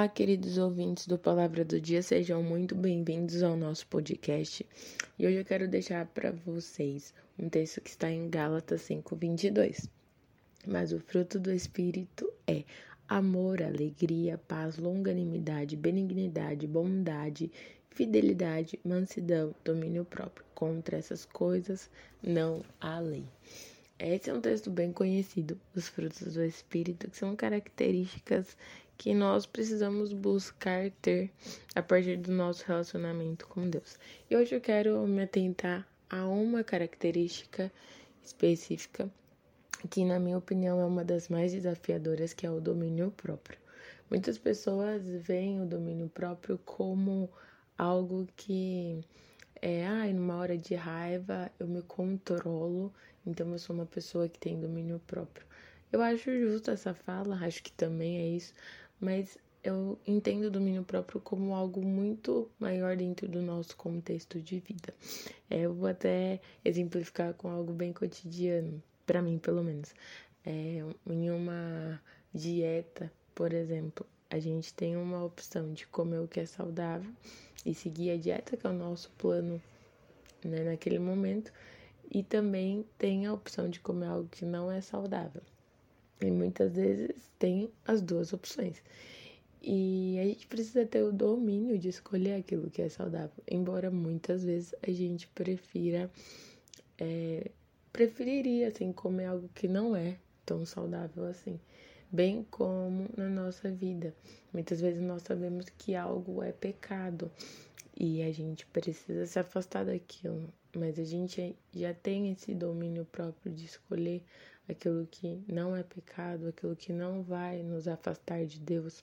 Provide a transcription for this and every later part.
Olá, queridos ouvintes do Palavra do Dia, sejam muito bem-vindos ao nosso podcast. E hoje eu quero deixar para vocês um texto que está em Gálatas 5:22. Mas o fruto do espírito é amor, alegria, paz, longanimidade, benignidade, bondade, fidelidade, mansidão, domínio próprio. Contra essas coisas não há lei. Esse é um texto bem conhecido, os frutos do Espírito, que são características que nós precisamos buscar ter a partir do nosso relacionamento com Deus. E hoje eu quero me atentar a uma característica específica que, na minha opinião, é uma das mais desafiadoras, que é o domínio próprio. Muitas pessoas veem o domínio próprio como algo que é, ah, numa hora de raiva eu me controlo, então eu sou uma pessoa que tem domínio próprio. Eu acho justo essa fala, acho que também é isso, mas eu entendo o domínio próprio como algo muito maior dentro do nosso contexto de vida. É, eu vou até exemplificar com algo bem cotidiano, para mim pelo menos. É, em uma dieta, por exemplo, a gente tem uma opção de comer o que é saudável e seguir a dieta, que é o nosso plano né, naquele momento, e também tem a opção de comer algo que não é saudável. E muitas vezes tem as duas opções. E a gente precisa ter o domínio de escolher aquilo que é saudável. Embora muitas vezes a gente prefira. É, preferiria, assim, comer algo que não é tão saudável assim. Bem como na nossa vida. Muitas vezes nós sabemos que algo é pecado e a gente precisa se afastar daquilo. Mas a gente já tem esse domínio próprio de escolher aquilo que não é pecado, aquilo que não vai nos afastar de Deus,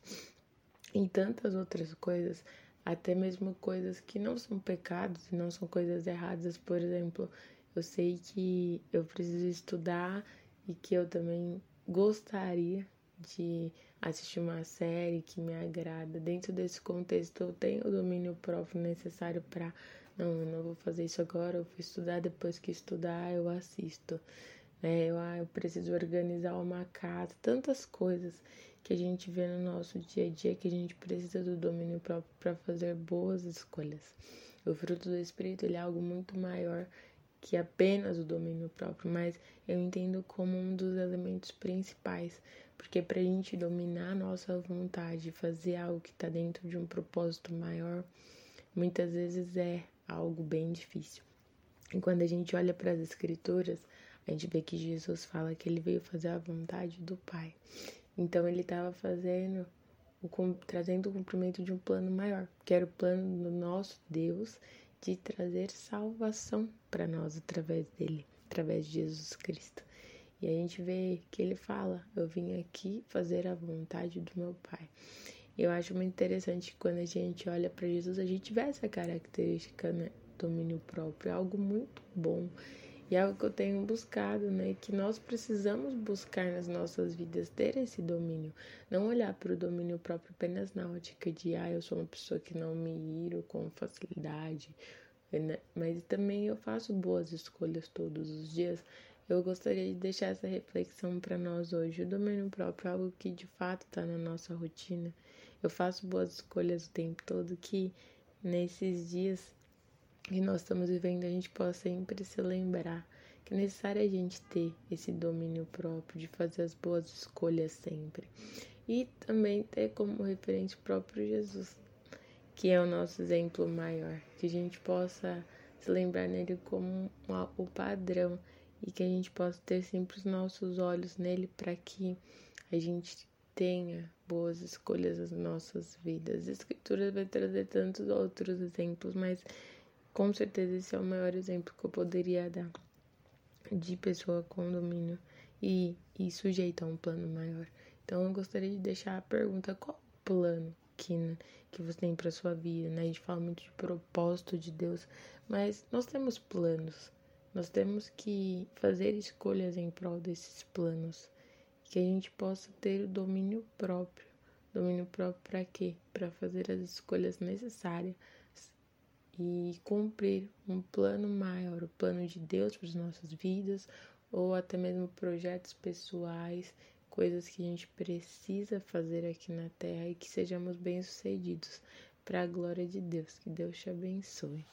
e tantas outras coisas, até mesmo coisas que não são pecados e não são coisas erradas. Por exemplo, eu sei que eu preciso estudar e que eu também gostaria de assistir uma série que me agrada. Dentro desse contexto, eu tenho o domínio próprio necessário para não, eu não vou fazer isso agora, eu vou estudar, depois que estudar eu assisto né? Eu, ah, eu preciso organizar uma casa, tantas coisas que a gente vê no nosso dia a dia que a gente precisa do domínio próprio para fazer boas escolhas. O fruto do Espírito ele é algo muito maior que apenas o domínio próprio, mas eu entendo como um dos elementos principais, porque para a gente dominar a nossa vontade, fazer algo que está dentro de um propósito maior, muitas vezes é algo bem difícil. E quando a gente olha para as Escrituras, a gente vê que Jesus fala que ele veio fazer a vontade do Pai. Então ele estava fazendo, o, trazendo o cumprimento de um plano maior, que era o plano do nosso Deus de trazer salvação para nós através dele, através de Jesus Cristo. E a gente vê que ele fala: Eu vim aqui fazer a vontade do meu Pai. Eu acho muito interessante que quando a gente olha para Jesus, a gente vê essa característica, né? Domínio próprio, algo muito bom. E é algo que eu tenho buscado, né? Que nós precisamos buscar nas nossas vidas ter esse domínio. Não olhar para o domínio próprio apenas na ótica de, ah, eu sou uma pessoa que não me iro com facilidade. Né? Mas também eu faço boas escolhas todos os dias. Eu gostaria de deixar essa reflexão para nós hoje. O domínio próprio é algo que de fato está na nossa rotina. Eu faço boas escolhas o tempo todo que nesses dias que nós estamos vivendo, a gente possa sempre se lembrar que é necessário a gente ter esse domínio próprio, de fazer as boas escolhas sempre. E também ter como referente o próprio Jesus, que é o nosso exemplo maior, que a gente possa se lembrar nele como o padrão e que a gente possa ter sempre os nossos olhos nele para que a gente tenha boas escolhas nas nossas vidas. A Escritura vai trazer tantos outros exemplos, mas com certeza esse é o maior exemplo que eu poderia dar de pessoa com domínio e, e sujeita a um plano maior. Então eu gostaria de deixar a pergunta: qual plano que, que você tem para sua vida? Né? A gente fala muito de propósito de Deus, mas nós temos planos. Nós temos que fazer escolhas em prol desses planos. Que a gente possa ter o domínio próprio. Domínio próprio para quê? Para fazer as escolhas necessárias e cumprir um plano maior, o plano de Deus para as nossas vidas, ou até mesmo projetos pessoais, coisas que a gente precisa fazer aqui na terra e que sejamos bem-sucedidos para a glória de Deus. Que Deus te abençoe.